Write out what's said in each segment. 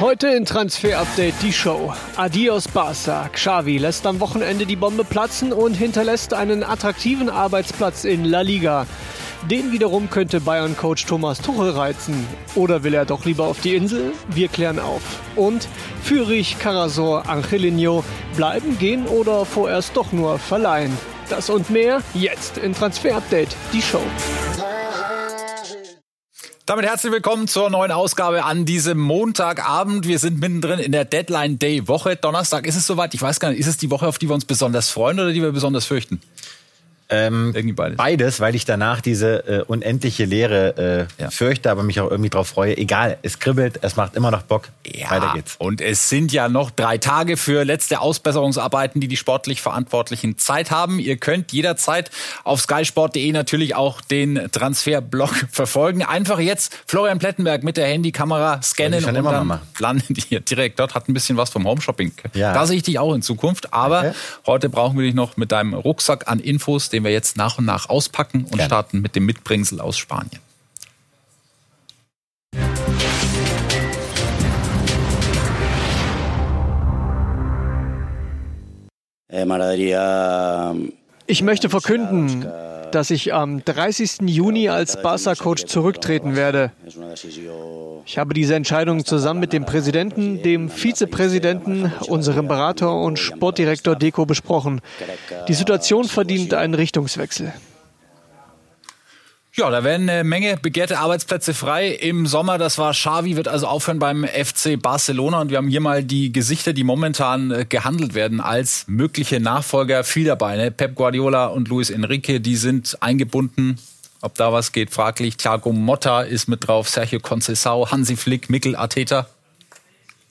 Heute in Transfer Update die Show. Adios Barca. Xavi lässt am Wochenende die Bombe platzen und hinterlässt einen attraktiven Arbeitsplatz in La Liga. Den wiederum könnte Bayern-Coach Thomas Tuchel reizen. Oder will er doch lieber auf die Insel? Wir klären auf. Und Fürich, Karasor, Angelino bleiben, gehen oder vorerst doch nur verleihen. Das und mehr jetzt in Transfer Update, die Show. Damit herzlich willkommen zur neuen Ausgabe an diesem Montagabend. Wir sind mittendrin in der Deadline Day Woche. Donnerstag ist es soweit. Ich weiß gar nicht, ist es die Woche, auf die wir uns besonders freuen oder die wir besonders fürchten? Ähm, irgendwie beides. Beides, weil ich danach diese äh, unendliche Leere äh, ja. fürchte, aber mich auch irgendwie drauf freue. Egal, es kribbelt, es macht immer noch Bock. Ja, Weiter geht's. Und es sind ja noch drei Tage für letzte Ausbesserungsarbeiten, die die sportlich Verantwortlichen Zeit haben. Ihr könnt jederzeit auf skysport.de natürlich auch den Transferblog verfolgen. Einfach jetzt Florian Plettenberg mit der Handykamera scannen und dann landen die direkt dort. Hat ein bisschen was vom Homeshopping. Ja. Da sehe ich dich auch in Zukunft. Aber okay. heute brauchen wir dich noch mit deinem Rucksack an Infos, den wir jetzt nach und nach auspacken und Gerne. starten mit dem Mitbringsel aus Spanien. Eh, ich möchte verkünden, dass ich am 30. Juni als Barca-Coach zurücktreten werde. Ich habe diese Entscheidung zusammen mit dem Präsidenten, dem Vizepräsidenten, unserem Berater und Sportdirektor Deco besprochen. Die Situation verdient einen Richtungswechsel. Ja, da werden eine Menge begehrte Arbeitsplätze frei im Sommer. Das war Xavi, wird also aufhören beim FC Barcelona. Und wir haben hier mal die Gesichter, die momentan äh, gehandelt werden als mögliche Nachfolger. Viel dabei. Ne? Pep Guardiola und Luis Enrique, die sind eingebunden. Ob da was geht, fraglich. Thiago Motta ist mit drauf. Sergio Conceição, Hansi Flick, Mikkel Arteta.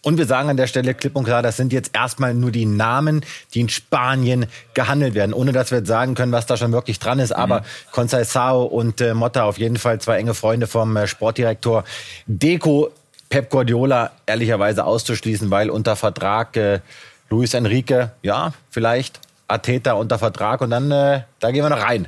Und wir sagen an der Stelle klipp und klar, das sind jetzt erstmal nur die Namen, die in Spanien gehandelt werden, ohne dass wir jetzt sagen können, was da schon wirklich dran ist. Aber mhm. Conceição und äh, Motta auf jeden Fall zwei enge Freunde vom äh, Sportdirektor Deco. Pep Guardiola ehrlicherweise auszuschließen, weil unter Vertrag äh, Luis Enrique, ja, vielleicht Ateta unter Vertrag und dann, äh, da gehen wir noch rein.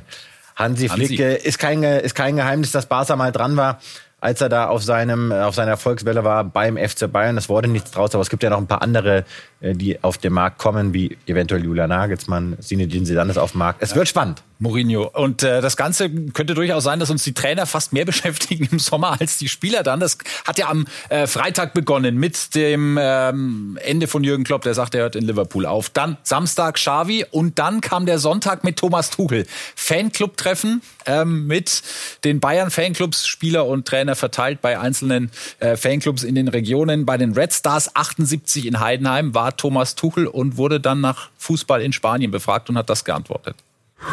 Hansi Flick Hansi. ist, kein, ist kein Geheimnis, dass Barca mal dran war als er da auf seinem auf seiner Erfolgswelle war beim FC Bayern. Es wurde nichts draus, aber es gibt ja noch ein paar andere, äh, die auf den Markt kommen, wie eventuell Julian Nagelsmann, Zinedine Zidane ist auf dem Markt. Es wird spannend. Mourinho. Und äh, das Ganze könnte durchaus sein, dass uns die Trainer fast mehr beschäftigen im Sommer als die Spieler dann. Das hat ja am äh, Freitag begonnen mit dem ähm, Ende von Jürgen Klopp, der sagt, er hört in Liverpool auf. Dann Samstag Xavi und dann kam der Sonntag mit Thomas Tuchel. Fanclub-Treffen ähm, mit den Bayern-Fanclubs, Spieler und Trainer verteilt bei einzelnen äh, Fanclubs in den Regionen. Bei den Red Stars 78 in Heidenheim war Thomas Tuchel und wurde dann nach Fußball in Spanien befragt und hat das geantwortet.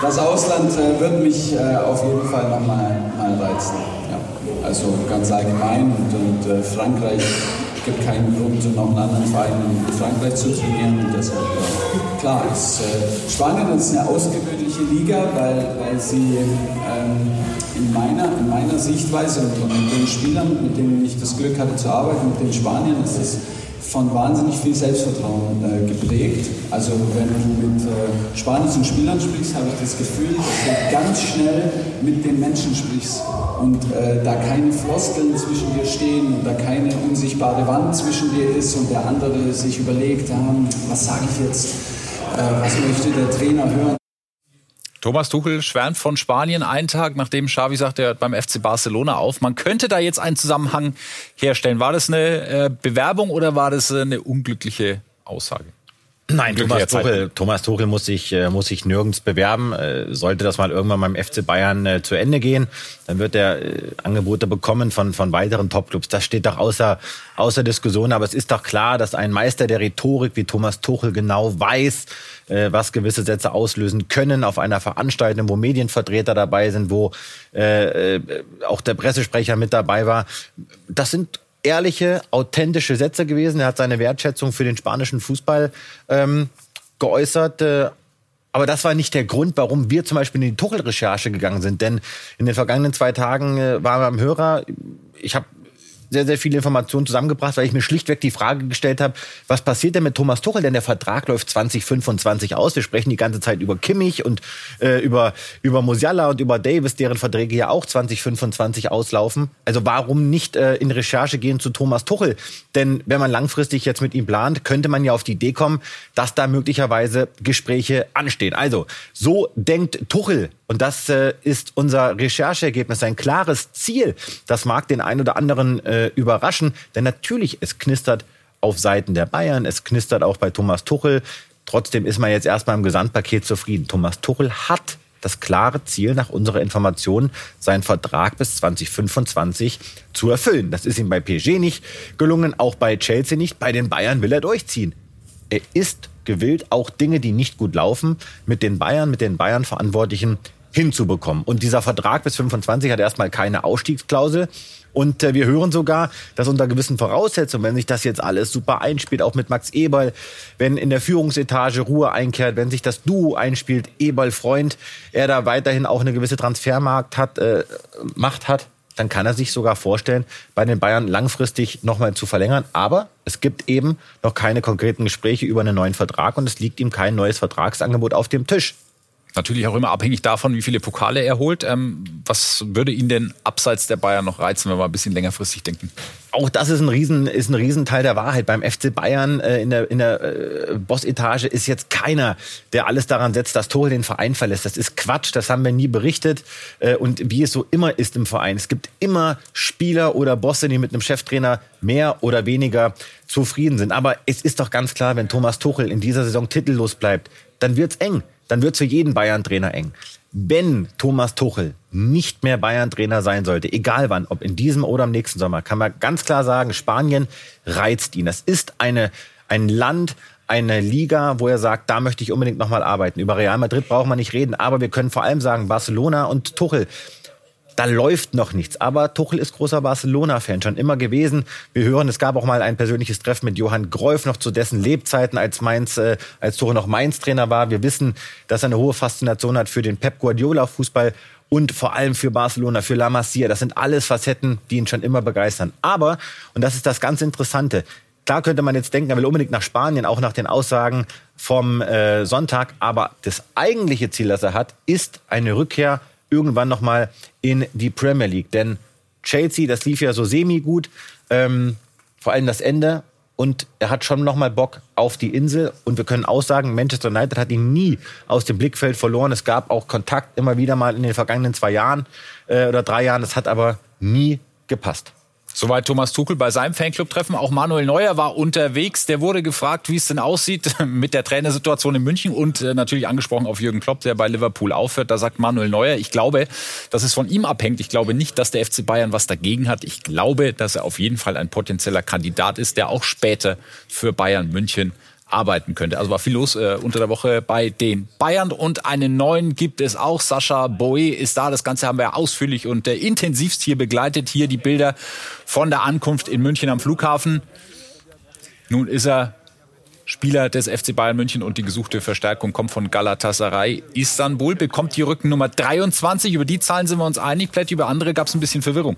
Das Ausland äh, wird mich äh, auf jeden Fall nochmal mal reizen. Ja. Also ganz allgemein und, und äh, Frankreich gibt keinen Grund, noch einen anderen Verein in Frankreich zu trainieren. Und deshalb, ja. klar, ist, äh, Spanien ist eine ausgewöhnliche Liga, weil, weil sie ähm, in, meiner, in meiner Sichtweise und mit den Spielern, mit denen ich das Glück hatte zu arbeiten, mit den Spaniern, ist es von wahnsinnig viel Selbstvertrauen äh, geprägt. Also wenn du mit äh, spanischen Spielern sprichst, habe ich das Gefühl, dass du ganz schnell mit den Menschen sprichst und äh, da keine Floskeln zwischen dir stehen und da keine unsichtbare Wand zwischen dir ist und der andere sich überlegt, ah, was sage ich jetzt, äh, was möchte der Trainer hören. Thomas Tuchel schwärmt von Spanien einen Tag, nachdem Xavi sagt, er hört beim FC Barcelona auf. Man könnte da jetzt einen Zusammenhang herstellen. War das eine äh, Bewerbung oder war das eine unglückliche Aussage? Nein, Thomas Tuchel, Thomas Tuchel muss sich, äh, muss sich nirgends bewerben. Äh, sollte das mal irgendwann beim FC Bayern äh, zu Ende gehen, dann wird er Angebote bekommen von, von weiteren Topclubs. Das steht doch außer, außer Diskussion. Aber es ist doch klar, dass ein Meister der Rhetorik wie Thomas Tuchel genau weiß, was gewisse Sätze auslösen können auf einer Veranstaltung, wo Medienvertreter dabei sind, wo äh, auch der Pressesprecher mit dabei war. Das sind ehrliche, authentische Sätze gewesen. Er hat seine Wertschätzung für den spanischen Fußball ähm, geäußert. Äh, aber das war nicht der Grund, warum wir zum Beispiel in die Tuchel-Recherche gegangen sind. Denn in den vergangenen zwei Tagen äh, waren wir am Hörer. Ich habe sehr, sehr viele Informationen zusammengebracht, weil ich mir schlichtweg die Frage gestellt habe, was passiert denn mit Thomas Tuchel? Denn der Vertrag läuft 2025 aus. Wir sprechen die ganze Zeit über Kimmich und äh, über, über Musiala und über Davis, deren Verträge ja auch 2025 auslaufen. Also warum nicht äh, in Recherche gehen zu Thomas Tuchel? Denn wenn man langfristig jetzt mit ihm plant, könnte man ja auf die Idee kommen, dass da möglicherweise Gespräche anstehen. Also so denkt Tuchel. Und das äh, ist unser Rechercheergebnis, ein klares Ziel. Das mag den einen oder anderen äh, überraschen, denn natürlich, es knistert auf Seiten der Bayern, es knistert auch bei Thomas Tuchel. Trotzdem ist man jetzt erstmal im Gesamtpaket zufrieden. Thomas Tuchel hat das klare Ziel nach unserer Information, seinen Vertrag bis 2025 zu erfüllen. Das ist ihm bei PSG nicht gelungen, auch bei Chelsea nicht. Bei den Bayern will er durchziehen. Er ist gewillt, auch Dinge, die nicht gut laufen, mit den Bayern, mit den Bayern-Verantwortlichen hinzubekommen. Und dieser Vertrag bis 25 hat erstmal keine Ausstiegsklausel. Und äh, wir hören sogar, dass unter gewissen Voraussetzungen, wenn sich das jetzt alles super einspielt, auch mit Max Eberl, wenn in der Führungsetage Ruhe einkehrt, wenn sich das Duo einspielt, Eberl-Freund, er da weiterhin auch eine gewisse Transfermarkt hat, äh, Macht hat, dann kann er sich sogar vorstellen, bei den Bayern langfristig nochmal zu verlängern. Aber es gibt eben noch keine konkreten Gespräche über einen neuen Vertrag und es liegt ihm kein neues Vertragsangebot auf dem Tisch. Natürlich auch immer abhängig davon, wie viele Pokale er holt. Ähm, was würde ihn denn abseits der Bayern noch reizen, wenn wir ein bisschen längerfristig denken? Auch das ist ein Riesen, ist ein Riesenteil der Wahrheit. Beim FC Bayern äh, in der, in der äh, Bossetage ist jetzt keiner, der alles daran setzt, dass Tore den Verein verlässt. Das ist Quatsch, das haben wir nie berichtet. Äh, und wie es so immer ist im Verein. Es gibt immer Spieler oder Bosse, die mit einem Cheftrainer mehr oder weniger zufrieden sind. Aber es ist doch ganz klar, wenn Thomas Tuchel in dieser Saison titellos bleibt, dann wird's eng dann wird für jeden Bayern-Trainer eng. Wenn Thomas Tuchel nicht mehr Bayern-Trainer sein sollte, egal wann, ob in diesem oder im nächsten Sommer, kann man ganz klar sagen, Spanien reizt ihn. Das ist eine, ein Land, eine Liga, wo er sagt, da möchte ich unbedingt nochmal arbeiten. Über Real Madrid braucht man nicht reden, aber wir können vor allem sagen, Barcelona und Tuchel da läuft noch nichts. Aber Tuchel ist großer Barcelona-Fan schon immer gewesen. Wir hören, es gab auch mal ein persönliches Treffen mit Johann Greuf noch zu dessen Lebzeiten, als Mainz, äh, als Tuchel noch Mainz-Trainer war. Wir wissen, dass er eine hohe Faszination hat für den Pep Guardiola-Fußball und vor allem für Barcelona, für La Masia. Das sind alles Facetten, die ihn schon immer begeistern. Aber, und das ist das ganz Interessante, klar könnte man jetzt denken, er will unbedingt nach Spanien, auch nach den Aussagen vom äh, Sonntag. Aber das eigentliche Ziel, das er hat, ist eine Rückkehr irgendwann nochmal in die Premier League. Denn Chelsea, das lief ja so semi-gut, ähm, vor allem das Ende. Und er hat schon nochmal Bock auf die Insel. Und wir können auch sagen, Manchester United hat ihn nie aus dem Blickfeld verloren. Es gab auch Kontakt immer wieder mal in den vergangenen zwei Jahren äh, oder drei Jahren. Das hat aber nie gepasst. Soweit Thomas Tuchel bei seinem Fanclub-Treffen. Auch Manuel Neuer war unterwegs. Der wurde gefragt, wie es denn aussieht mit der Trainersituation in München und äh, natürlich angesprochen auf Jürgen Klopp, der bei Liverpool aufhört. Da sagt Manuel Neuer, ich glaube, dass es von ihm abhängt. Ich glaube nicht, dass der FC Bayern was dagegen hat. Ich glaube, dass er auf jeden Fall ein potenzieller Kandidat ist, der auch später für Bayern München arbeiten könnte. Also war viel los äh, unter der Woche bei den Bayern und einen neuen gibt es auch. Sascha Boe ist da. Das Ganze haben wir ausführlich und äh, intensivst hier begleitet. Hier die Bilder von der Ankunft in München am Flughafen. Nun ist er Spieler des FC Bayern München und die gesuchte Verstärkung kommt von Galatasaray Istanbul, bekommt die Rückennummer 23. Über die Zahlen sind wir uns einig. Vielleicht über andere gab es ein bisschen Verwirrung.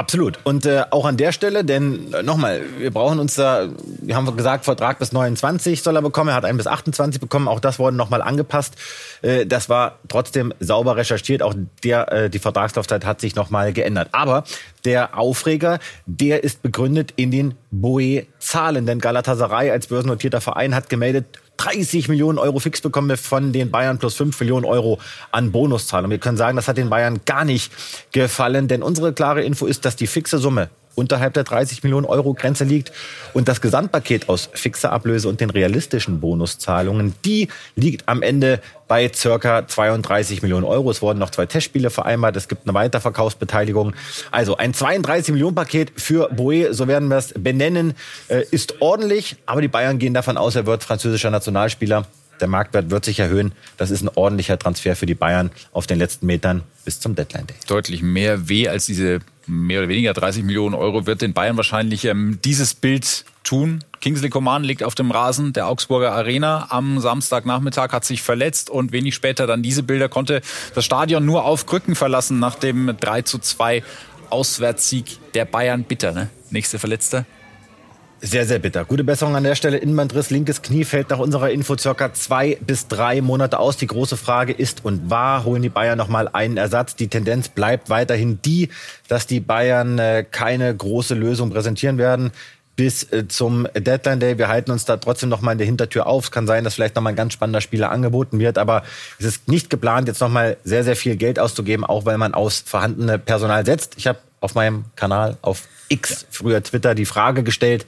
Absolut. Und äh, auch an der Stelle, denn äh, nochmal, wir brauchen uns da, wir haben gesagt, Vertrag bis 29 soll er bekommen, er hat einen bis 28 bekommen, auch das wurde nochmal angepasst. Äh, das war trotzdem sauber recherchiert, auch der, äh, die Vertragslaufzeit hat sich nochmal geändert. Aber der Aufreger, der ist begründet in den Boe-Zahlen, denn Galatasaray als börsennotierter Verein hat gemeldet, 30 Millionen Euro fix bekommen wir von den Bayern plus 5 Millionen Euro an Bonuszahlungen. Wir können sagen, das hat den Bayern gar nicht gefallen, denn unsere klare Info ist, dass die fixe Summe unterhalb der 30 Millionen Euro Grenze liegt. Und das Gesamtpaket aus fixer Ablöse und den realistischen Bonuszahlungen, die liegt am Ende bei circa 32 Millionen Euro. Es wurden noch zwei Testspiele vereinbart. Es gibt eine Weiterverkaufsbeteiligung. Also ein 32 Millionen Paket für Boe, so werden wir es benennen, äh, ist ordentlich. Aber die Bayern gehen davon aus, er wird französischer Nationalspieler. Der Marktwert wird sich erhöhen. Das ist ein ordentlicher Transfer für die Bayern auf den letzten Metern bis zum Deadline Day. Deutlich mehr weh als diese mehr oder weniger 30 Millionen Euro wird den Bayern wahrscheinlich ähm, dieses Bild tun. Kingsley Coman liegt auf dem Rasen der Augsburger Arena am Samstagnachmittag, hat sich verletzt und wenig später dann diese Bilder konnte das Stadion nur auf Krücken verlassen nach dem 3 zu 2 Auswärtssieg der Bayern bitter, ne? Nächste Verletzter. Sehr, sehr bitter. Gute Besserung an der Stelle. Innenbandriss, linkes Knie fällt nach unserer Info circa zwei bis drei Monate aus. Die große Frage ist und war, holen die Bayern nochmal einen Ersatz? Die Tendenz bleibt weiterhin die, dass die Bayern äh, keine große Lösung präsentieren werden bis äh, zum Deadline Day. Wir halten uns da trotzdem noch mal in der Hintertür auf. Es kann sein, dass vielleicht noch mal ein ganz spannender Spieler angeboten wird, aber es ist nicht geplant, jetzt noch mal sehr, sehr viel Geld auszugeben, auch weil man aus vorhandene Personal setzt. Ich habe auf meinem Kanal auf X, früher Twitter, die Frage gestellt,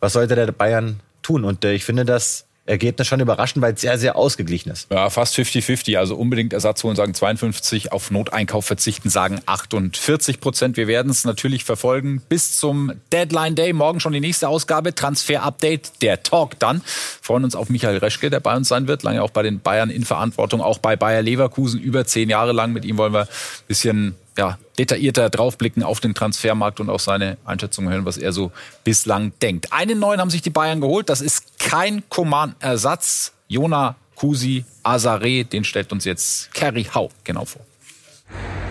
was sollte der Bayern tun? Und äh, ich finde das Ergebnis schon überraschend, weil es sehr, sehr ausgeglichen ist. Ja, fast 50-50. Also unbedingt Ersatz holen, sagen 52, auf Noteinkauf verzichten, sagen 48 Prozent. Wir werden es natürlich verfolgen bis zum Deadline Day. Morgen schon die nächste Ausgabe, Transfer Update, der Talk dann. Freuen uns auf Michael Reschke, der bei uns sein wird, lange auch bei den Bayern in Verantwortung, auch bei Bayer Leverkusen über zehn Jahre lang. Mit ihm wollen wir ein bisschen ja, detaillierter draufblicken auf den Transfermarkt und auch seine Einschätzung hören, was er so bislang denkt. Einen neuen haben sich die Bayern geholt. Das ist kein Coman-Ersatz. Jona Kusi Azare, den stellt uns jetzt Kerry Hau genau vor.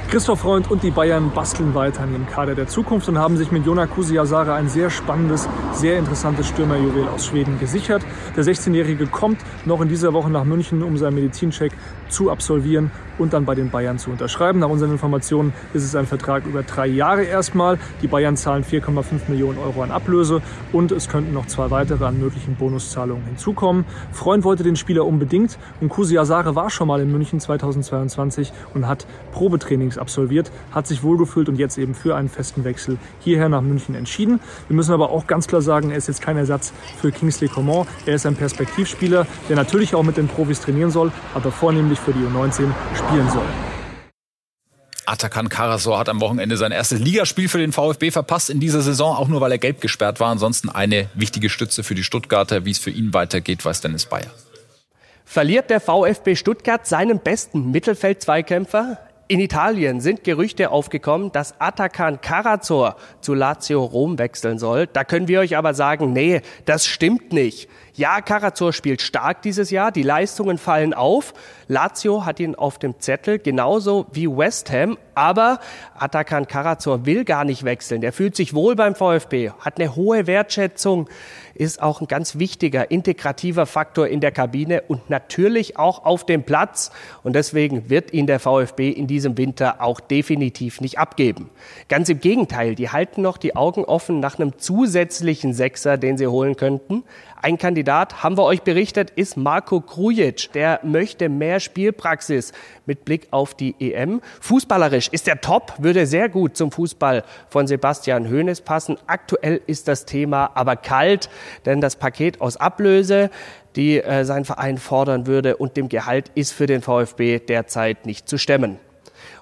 Christoph Freund und die Bayern basteln weiter an ihrem Kader der Zukunft und haben sich mit Jona Kusiasare ein sehr spannendes, sehr interessantes Stürmerjuwel aus Schweden gesichert. Der 16-Jährige kommt noch in dieser Woche nach München, um seinen Medizincheck zu absolvieren und dann bei den Bayern zu unterschreiben. Nach unseren Informationen ist es ein Vertrag über drei Jahre erstmal. Die Bayern zahlen 4,5 Millionen Euro an Ablöse und es könnten noch zwei weitere an möglichen Bonuszahlungen hinzukommen. Freund wollte den Spieler unbedingt und Kusi Asare war schon mal in München 2022 und hat Probetrainings absolviert, hat sich wohlgefühlt und jetzt eben für einen festen Wechsel hierher nach München entschieden. Wir müssen aber auch ganz klar sagen, er ist jetzt kein Ersatz für Kingsley Coman. Er ist ein Perspektivspieler, der natürlich auch mit den Profis trainieren soll, aber vornehmlich für die U19 spielen soll. Atakan Karasor hat am Wochenende sein erstes Ligaspiel für den VfB verpasst in dieser Saison, auch nur weil er gelb gesperrt war. Ansonsten eine wichtige Stütze für die Stuttgarter. Wie es für ihn weitergeht, weiß Dennis Bayer. Verliert der VfB Stuttgart seinen besten Mittelfeldzweikämpfer? In Italien sind Gerüchte aufgekommen, dass Atakan Karazor zu Lazio Rom wechseln soll. Da können wir euch aber sagen, nee, das stimmt nicht. Ja, Karazor spielt stark dieses Jahr, die Leistungen fallen auf. Lazio hat ihn auf dem Zettel, genauso wie West Ham, aber Atakan Karazor will gar nicht wechseln. Der fühlt sich wohl beim VfB, hat eine hohe Wertschätzung, ist auch ein ganz wichtiger integrativer Faktor in der Kabine und natürlich auch auf dem Platz. Und deswegen wird ihn der VfB in diesem Winter auch definitiv nicht abgeben. Ganz im Gegenteil, die halten noch die Augen offen nach einem zusätzlichen Sechser, den sie holen könnten. Ein Kandidat, haben wir euch berichtet, ist Marco Krujic. Der möchte mehr Spielpraxis mit Blick auf die EM. Fußballerisch ist er top, würde sehr gut zum Fußball von Sebastian Hoeneß passen. Aktuell ist das Thema aber kalt, denn das Paket aus Ablöse, die äh, sein Verein fordern würde und dem Gehalt ist für den VfB derzeit nicht zu stemmen.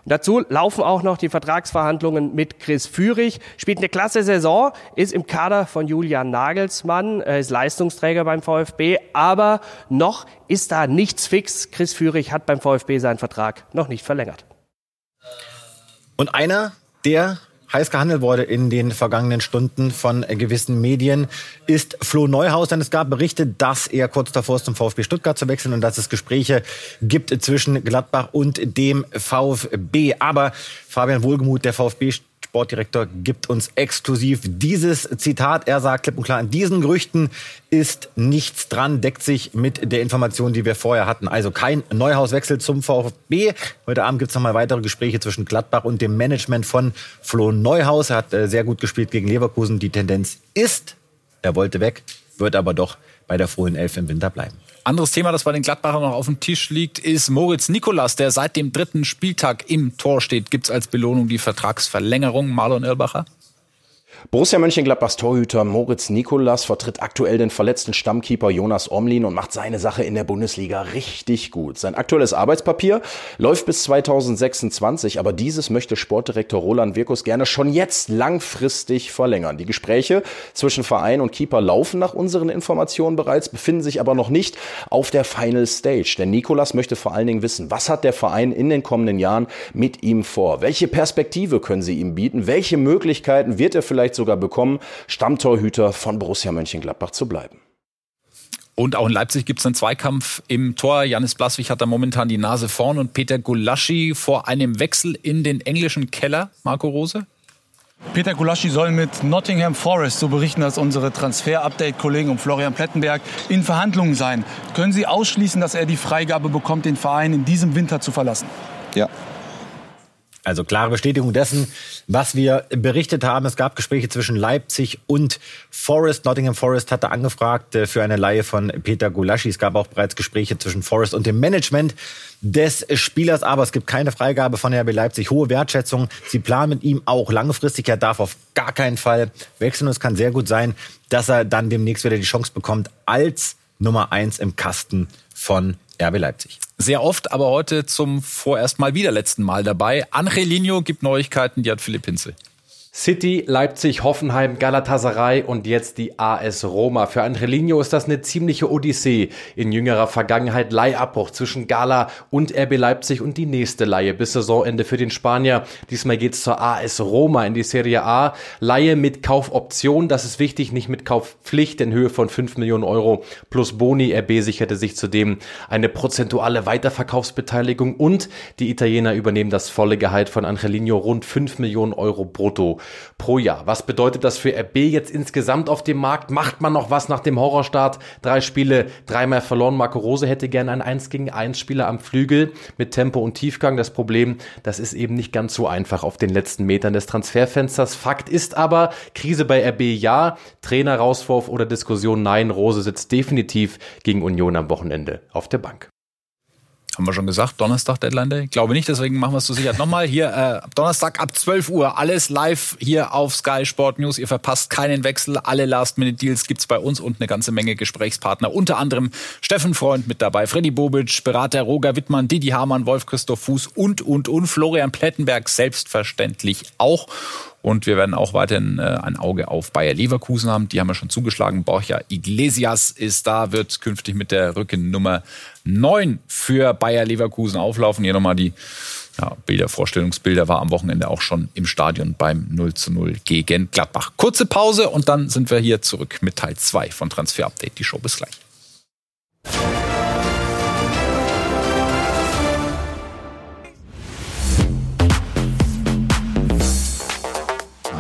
Und dazu laufen auch noch die Vertragsverhandlungen mit Chris Führig. Spielt eine klasse Saison, ist im Kader von Julian Nagelsmann, ist Leistungsträger beim VfB, aber noch ist da nichts fix. Chris Führig hat beim VfB seinen Vertrag noch nicht verlängert. Und einer, der heiß gehandelt wurde in den vergangenen Stunden von gewissen Medien, ist Flo Neuhaus. Denn es gab Berichte, dass er kurz davor ist, zum VfB Stuttgart zu wechseln und dass es Gespräche gibt zwischen Gladbach und dem VfB. Aber Fabian Wohlgemuth, der VfB Sportdirektor gibt uns exklusiv dieses Zitat. Er sagt klipp und klar, an diesen Gerüchten ist nichts dran, deckt sich mit der Information, die wir vorher hatten. Also kein Neuhauswechsel zum VfB. Heute Abend gibt es nochmal weitere Gespräche zwischen Gladbach und dem Management von Flo Neuhaus. Er hat äh, sehr gut gespielt gegen Leverkusen. Die Tendenz ist, er wollte weg, wird aber doch bei der frohen Elf im Winter bleiben. Anderes Thema, das bei den Gladbachern noch auf dem Tisch liegt, ist Moritz Nikolas, der seit dem dritten Spieltag im Tor steht. Gibt es als Belohnung die Vertragsverlängerung, Marlon Irlbacher? Borussia Mönchengladbachs Torhüter Moritz Nikolas vertritt aktuell den verletzten Stammkeeper Jonas Omlin und macht seine Sache in der Bundesliga richtig gut. Sein aktuelles Arbeitspapier läuft bis 2026, aber dieses möchte Sportdirektor Roland Wirkus gerne schon jetzt langfristig verlängern. Die Gespräche zwischen Verein und Keeper laufen nach unseren Informationen bereits, befinden sich aber noch nicht auf der Final Stage. Denn Nikolas möchte vor allen Dingen wissen, was hat der Verein in den kommenden Jahren mit ihm vor? Welche Perspektive können sie ihm bieten? Welche Möglichkeiten wird er vielleicht vielleicht sogar bekommen, Stammtorhüter von Borussia Mönchengladbach zu bleiben. Und auch in Leipzig gibt es einen Zweikampf im Tor. Janis Blaswig hat da momentan die Nase vorn und Peter Gulaschi vor einem Wechsel in den englischen Keller. Marco Rose? Peter Gulaschi soll mit Nottingham Forest, so berichten das unsere Transfer-Update-Kollegen um Florian Plettenberg, in Verhandlungen sein. Können Sie ausschließen, dass er die Freigabe bekommt, den Verein in diesem Winter zu verlassen? Ja, also klare Bestätigung dessen, was wir berichtet haben. Es gab Gespräche zwischen Leipzig und Forest. Nottingham Forest hatte angefragt äh, für eine Leihe von Peter Gulaschi. Es gab auch bereits Gespräche zwischen Forest und dem Management des Spielers, aber es gibt keine Freigabe von RB Leipzig. Hohe Wertschätzung. Sie planen mit ihm auch langfristig. Er darf auf gar keinen Fall wechseln. Und es kann sehr gut sein, dass er dann demnächst wieder die Chance bekommt, als Nummer eins im Kasten von RB Leipzig. Sehr oft, aber heute zum vorerst mal wieder letzten Mal dabei. Angelino gibt Neuigkeiten, die hat Philipp Hinze. City, Leipzig, Hoffenheim, Galatasaray und jetzt die AS Roma. Für Angelino ist das eine ziemliche Odyssee. In jüngerer Vergangenheit Leihabbruch zwischen Gala und RB Leipzig und die nächste Leihe bis Saisonende für den Spanier. Diesmal geht's zur AS Roma in die Serie A. Leihe mit Kaufoption, das ist wichtig, nicht mit Kaufpflicht in Höhe von 5 Millionen Euro plus Boni. RB sicherte sich zudem eine prozentuale Weiterverkaufsbeteiligung und die Italiener übernehmen das volle Gehalt von Angelino rund 5 Millionen Euro brutto pro Jahr. Was bedeutet das für RB jetzt insgesamt auf dem Markt? Macht man noch was nach dem Horrorstart? Drei Spiele, dreimal verloren. Marco Rose hätte gerne einen 1 gegen 1 Spieler am Flügel mit Tempo und Tiefgang. Das Problem, das ist eben nicht ganz so einfach auf den letzten Metern des Transferfensters. Fakt ist aber, Krise bei RB ja, Trainer-Rauswurf oder Diskussion nein. Rose sitzt definitiv gegen Union am Wochenende auf der Bank. Haben wir schon gesagt, Donnerstag Deadline Day? Ich glaube nicht, deswegen machen wir es zur Sicherheit nochmal. Hier, äh, Donnerstag ab 12 Uhr, alles live hier auf Sky Sport News. Ihr verpasst keinen Wechsel. Alle Last-Minute-Deals gibt's bei uns und eine ganze Menge Gesprächspartner. Unter anderem Steffen Freund mit dabei, Freddy Bobic, Berater Roger Wittmann, Didi Hamann, Wolf Christoph Fuß und, und, und. Florian Plettenberg selbstverständlich auch. Und wir werden auch weiterhin äh, ein Auge auf Bayer Leverkusen haben. Die haben wir schon zugeschlagen. Borja Iglesias ist da, wird künftig mit der Rückennummer 9 für Bayer Leverkusen auflaufen. Hier nochmal die ja, Bilder, Vorstellungsbilder war am Wochenende auch schon im Stadion beim 0 zu 0 gegen Gladbach. Kurze Pause und dann sind wir hier zurück mit Teil 2 von Transfer Update. Die Show bis gleich.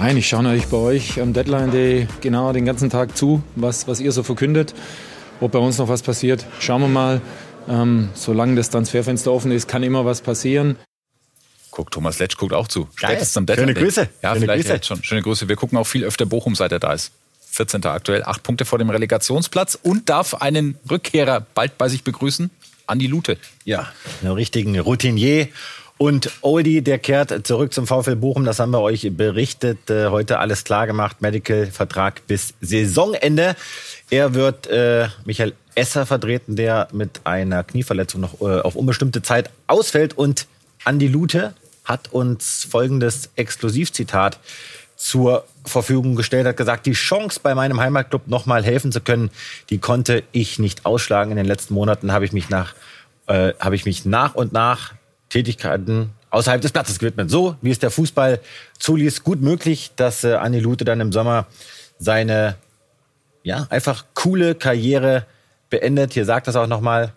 Nein, ich schaue natürlich bei euch am Deadline Day genau den ganzen Tag zu, was, was ihr so verkündet. Ob bei uns noch was passiert, schauen wir mal. Ähm, solange das Transferfenster offen ist, kann immer was passieren. Guck, Thomas Letsch guckt auch zu. Spätestens am Deadline Schöne Grüße. Ja, Schöne vielleicht Grüße. schon. Schöne Grüße. Wir gucken auch viel öfter Bochum, seit er da ist. 14. aktuell, acht Punkte vor dem Relegationsplatz und darf einen Rückkehrer bald bei sich begrüßen. Andi Lute. Ja, einen richtigen Routinier. Und Oldie, der kehrt zurück zum VfL Bochum. Das haben wir euch berichtet. Äh, heute alles klar gemacht. Medical-Vertrag bis Saisonende. Er wird äh, Michael Esser vertreten, der mit einer Knieverletzung noch äh, auf unbestimmte Zeit ausfällt. Und Andi Lute hat uns folgendes Exklusivzitat zur Verfügung gestellt, hat gesagt, die Chance bei meinem Heimatclub nochmal helfen zu können, die konnte ich nicht ausschlagen. In den letzten Monaten habe ich mich nach, äh, habe ich mich nach und nach Tätigkeiten außerhalb des Platzes gewidmet. So, wie es der Fußball zuließ, gut möglich, dass äh, Andi Lute dann im Sommer seine, ja, einfach coole Karriere beendet. Hier sagt das auch nochmal.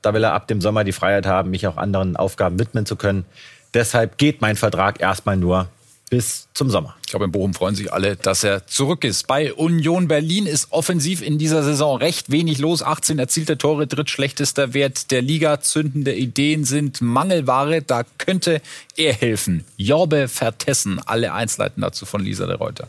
Da will er ab dem Sommer die Freiheit haben, mich auch anderen Aufgaben widmen zu können. Deshalb geht mein Vertrag erstmal nur bis zum Sommer. Ich glaube, in Bochum freuen sich alle, dass er zurück ist. Bei Union Berlin ist offensiv in dieser Saison recht wenig los. 18 erzielte Tore, drittschlechtester Wert der Liga. Zündende Ideen sind Mangelware. Da könnte er helfen. Jorbe Vertessen. Alle Einzelheiten dazu von Lisa de Reuter.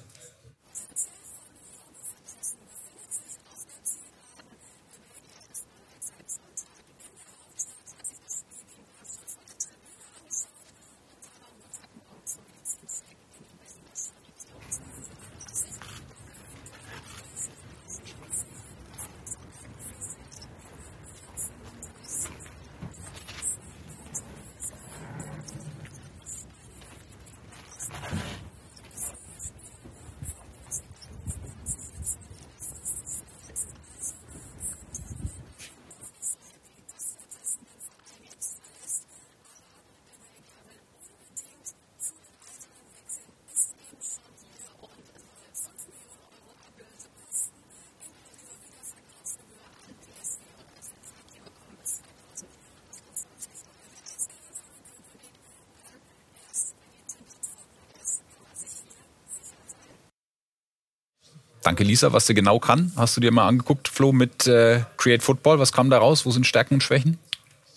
Danke, Lisa, was sie genau kann. Hast du dir mal angeguckt, Flo, mit äh, Create Football? Was kam da raus? Wo sind Stärken und Schwächen?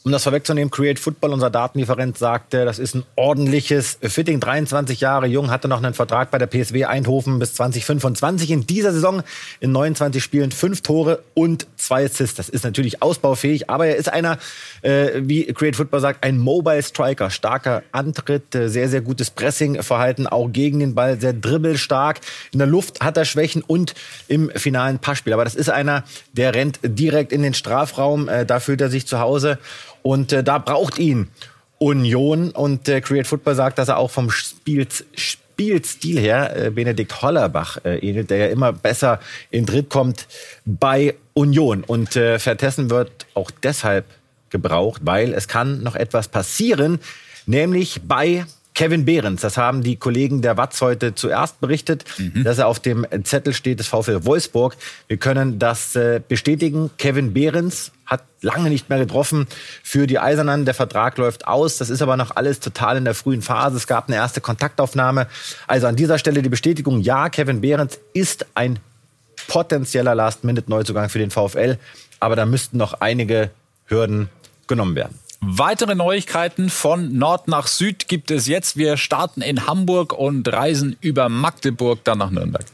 Um das vorwegzunehmen, Create Football, unser Datenlieferant, sagte, das ist ein ordentliches Fitting. 23 Jahre jung, hatte noch einen Vertrag bei der PSW Eindhoven bis 2025. In dieser Saison in 29 Spielen fünf Tore und zwei Assists. Das ist natürlich ausbaufähig, aber er ist einer, äh, wie Create Football sagt, ein Mobile Striker. Starker Antritt, äh, sehr, sehr gutes Pressingverhalten, auch gegen den Ball, sehr dribbelstark. In der Luft hat er Schwächen und im finalen Passspiel. Aber das ist einer, der rennt direkt in den Strafraum. Äh, da fühlt er sich zu Hause. Und äh, da braucht ihn Union. Und äh, Create Football sagt, dass er auch vom Spiels, Spielstil her äh, Benedikt Hollerbach äh, ähnelt, der ja immer besser in Dritt kommt bei Union. Und äh, Vertessen wird auch deshalb gebraucht, weil es kann noch etwas passieren, nämlich bei Kevin Behrens, das haben die Kollegen der Watz heute zuerst berichtet, mhm. dass er auf dem Zettel steht des VfL Wolfsburg. Wir können das äh, bestätigen. Kevin Behrens hat lange nicht mehr getroffen für die Eisernen. Der Vertrag läuft aus. Das ist aber noch alles total in der frühen Phase. Es gab eine erste Kontaktaufnahme. Also an dieser Stelle die Bestätigung, ja, Kevin Behrens ist ein potenzieller Last-Minute-Neuzugang für den VfL. Aber da müssten noch einige Hürden genommen werden. Weitere Neuigkeiten von Nord nach Süd gibt es jetzt. Wir starten in Hamburg und reisen über Magdeburg dann nach Nürnberg.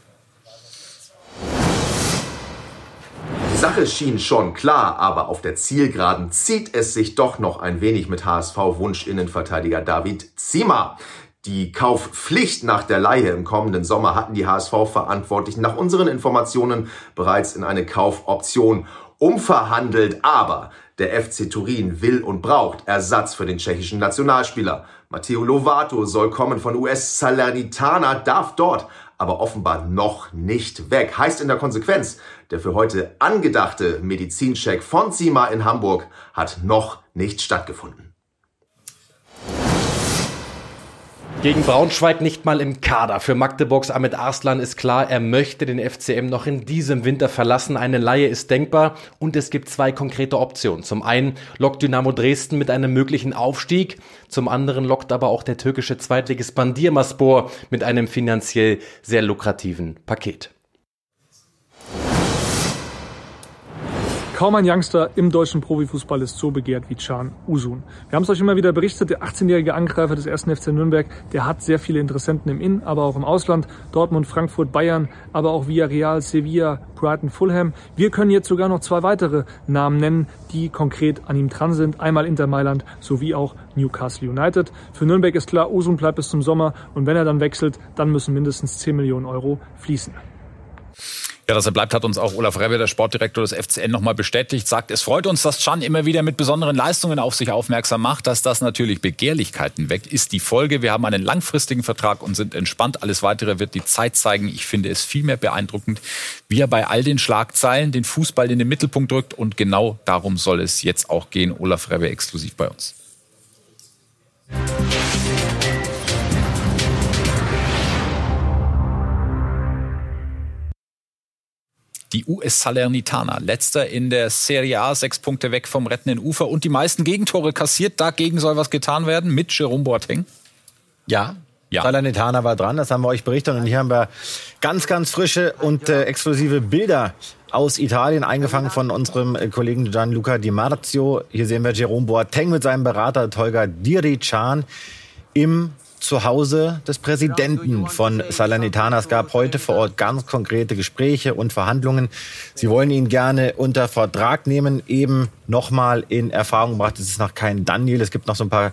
Die Sache schien schon klar, aber auf der Zielgeraden zieht es sich doch noch ein wenig mit HSV-Wunsch-Innenverteidiger David Zima. Die Kaufpflicht nach der Leihe im kommenden Sommer hatten die HSV-Verantwortlichen nach unseren Informationen bereits in eine Kaufoption umverhandelt. Aber der FC Turin will und braucht Ersatz für den tschechischen Nationalspieler. Matteo Lovato soll kommen von US Salernitana, darf dort aber offenbar noch nicht weg. Heißt in der Konsequenz, der für heute angedachte Medizincheck von Zima in Hamburg hat noch nicht stattgefunden. Gegen Braunschweig nicht mal im Kader. Für Magdeburgs Ahmed Arslan ist klar, er möchte den FCM noch in diesem Winter verlassen. Eine Laie ist denkbar und es gibt zwei konkrete Optionen. Zum einen lockt Dynamo Dresden mit einem möglichen Aufstieg, zum anderen lockt aber auch der türkische Zweitligist Bandirmaspor mit einem finanziell sehr lukrativen Paket. Kaum ein Youngster im deutschen Profifußball ist so begehrt wie Can Usun. Wir haben es euch immer wieder berichtet, der 18-jährige Angreifer des 1. FC Nürnberg, der hat sehr viele Interessenten im In-, aber auch im Ausland. Dortmund, Frankfurt, Bayern, aber auch Villarreal, Sevilla, Brighton, Fulham. Wir können jetzt sogar noch zwei weitere Namen nennen, die konkret an ihm dran sind. Einmal Inter Mailand sowie auch Newcastle United. Für Nürnberg ist klar, Usun bleibt bis zum Sommer und wenn er dann wechselt, dann müssen mindestens 10 Millionen Euro fließen. Ja, dass er bleibt, hat uns auch Olaf Rebbe, der Sportdirektor des FCN, nochmal bestätigt. Sagt, es freut uns, dass Can immer wieder mit besonderen Leistungen auf sich aufmerksam macht. Dass das natürlich Begehrlichkeiten weckt, ist die Folge. Wir haben einen langfristigen Vertrag und sind entspannt. Alles Weitere wird die Zeit zeigen. Ich finde es vielmehr beeindruckend, wie er bei all den Schlagzeilen den Fußball in den Mittelpunkt drückt. Und genau darum soll es jetzt auch gehen. Olaf Rebbe exklusiv bei uns. Die US Salernitana. Letzter in der Serie A, sechs Punkte weg vom rettenden Ufer und die meisten Gegentore kassiert. Dagegen soll was getan werden mit Jerome Boateng. Ja, ja. Salernitana war dran, das haben wir euch berichtet. Und hier haben wir ganz, ganz frische und äh, exklusive Bilder aus Italien, eingefangen von unserem äh, Kollegen Gianluca Di Marzio. Hier sehen wir Jerome Boateng mit seinem Berater Tolga Dirichan im Zuhause des Präsidenten von Salernitana. Es gab heute vor Ort ganz konkrete Gespräche und Verhandlungen. Sie wollen ihn gerne unter Vertrag nehmen, eben nochmal in Erfahrung gebracht. Es ist noch kein Daniel. Es gibt noch so ein paar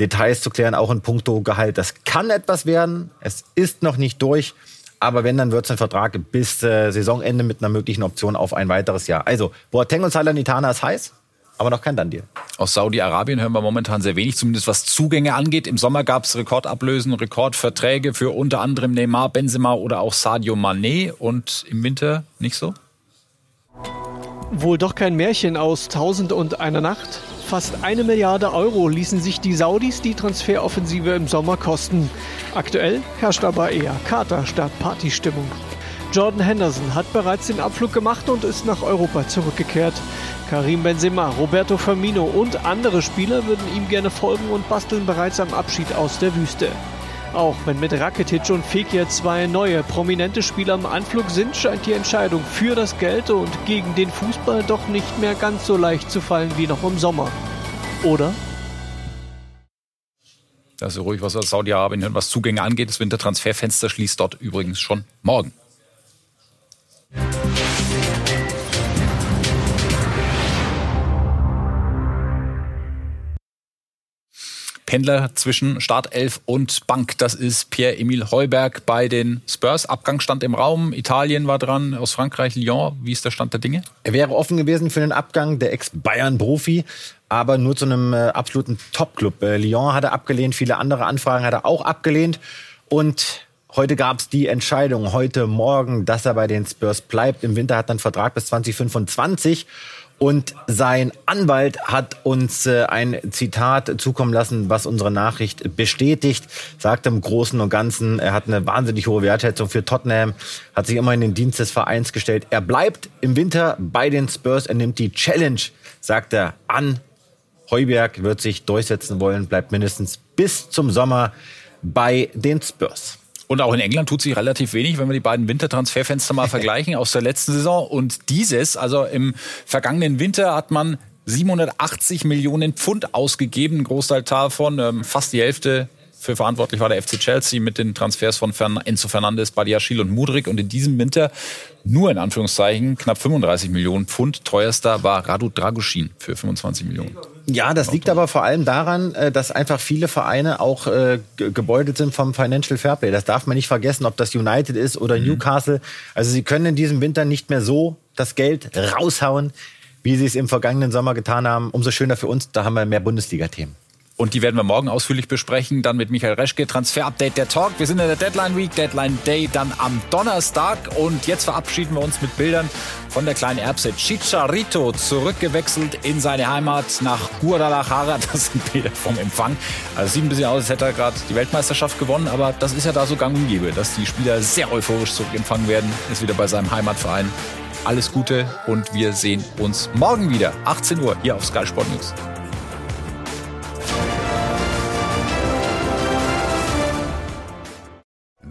Details zu klären, auch in puncto Gehalt. Das kann etwas werden. Es ist noch nicht durch. Aber wenn, dann wird es ein Vertrag bis äh, Saisonende mit einer möglichen Option auf ein weiteres Jahr. Also, Boateng und Salernitana ist heiß aber noch kein Done-Deal. Aus Saudi-Arabien hören wir momentan sehr wenig, zumindest was Zugänge angeht. Im Sommer gab es Rekordablösen, Rekordverträge für unter anderem Neymar, Benzema oder auch Sadio Mané und im Winter nicht so? Wohl doch kein Märchen aus Tausend und einer Nacht. Fast eine Milliarde Euro ließen sich die Saudis die Transferoffensive im Sommer kosten. Aktuell herrscht aber eher Kater statt Partystimmung. Jordan Henderson hat bereits den Abflug gemacht und ist nach Europa zurückgekehrt. Karim Benzema, Roberto Firmino und andere Spieler würden ihm gerne folgen und basteln bereits am Abschied aus der Wüste. Auch wenn mit Rakitic und Fekir zwei neue prominente Spieler im Anflug sind, scheint die Entscheidung für das Geld und gegen den Fußball doch nicht mehr ganz so leicht zu fallen wie noch im Sommer. Oder? Also ruhig, was Saudi-Arabien, was Zugänge angeht. Das Wintertransferfenster schließt dort übrigens schon morgen. Pendler zwischen Startelf und Bank. Das ist Pierre-Emile Heuberg bei den Spurs. Abgang stand im Raum. Italien war dran, aus Frankreich, Lyon. Wie ist der Stand der Dinge? Er wäre offen gewesen für den Abgang, der Ex-Bayern-Profi, aber nur zu einem äh, absoluten Top-Club. Äh, Lyon hat er abgelehnt, viele andere Anfragen hat er auch abgelehnt. Und Heute gab es die Entscheidung, heute Morgen, dass er bei den Spurs bleibt. Im Winter hat er einen Vertrag bis 2025. Und sein Anwalt hat uns äh, ein Zitat zukommen lassen, was unsere Nachricht bestätigt. Sagt im Großen und Ganzen, er hat eine wahnsinnig hohe Wertschätzung für Tottenham, hat sich immer in den Dienst des Vereins gestellt. Er bleibt im Winter bei den Spurs, er nimmt die Challenge, sagt er, an. Heuberg wird sich durchsetzen wollen, bleibt mindestens bis zum Sommer bei den Spurs. Und auch in England tut sich relativ wenig, wenn wir die beiden Wintertransferfenster mal vergleichen aus der letzten Saison und dieses. Also im vergangenen Winter hat man 780 Millionen Pfund ausgegeben, ein Großteil davon, ähm, fast die Hälfte für verantwortlich war der FC Chelsea mit den Transfers von Enzo Fernandes, Badiashil und Mudrik. Und in diesem Winter nur in Anführungszeichen knapp 35 Millionen Pfund. Teuerster war Radu Dragusin für 25 Millionen. Ja, das liegt aber vor allem daran, äh, dass einfach viele Vereine auch äh, gebeutelt sind vom Financial Fairplay. Das darf man nicht vergessen, ob das United ist oder mhm. Newcastle. Also sie können in diesem Winter nicht mehr so das Geld raushauen, wie sie es im vergangenen Sommer getan haben. Umso schöner für uns, da haben wir mehr Bundesliga-Themen. Und die werden wir morgen ausführlich besprechen. Dann mit Michael Reschke, Transfer-Update der Talk. Wir sind in der Deadline Week, Deadline Day dann am Donnerstag. Und jetzt verabschieden wir uns mit Bildern von der kleinen Erbse Chicharito, zurückgewechselt in seine Heimat nach Guadalajara. Das sind Bilder vom Empfang. Also sieht ein bisschen aus, als hätte er gerade die Weltmeisterschaft gewonnen. Aber das ist ja da so gang und gäbe, dass die Spieler sehr euphorisch zurückempfangen werden. Ist wieder bei seinem Heimatverein. Alles Gute und wir sehen uns morgen wieder, 18 Uhr, hier auf Sky Sport News.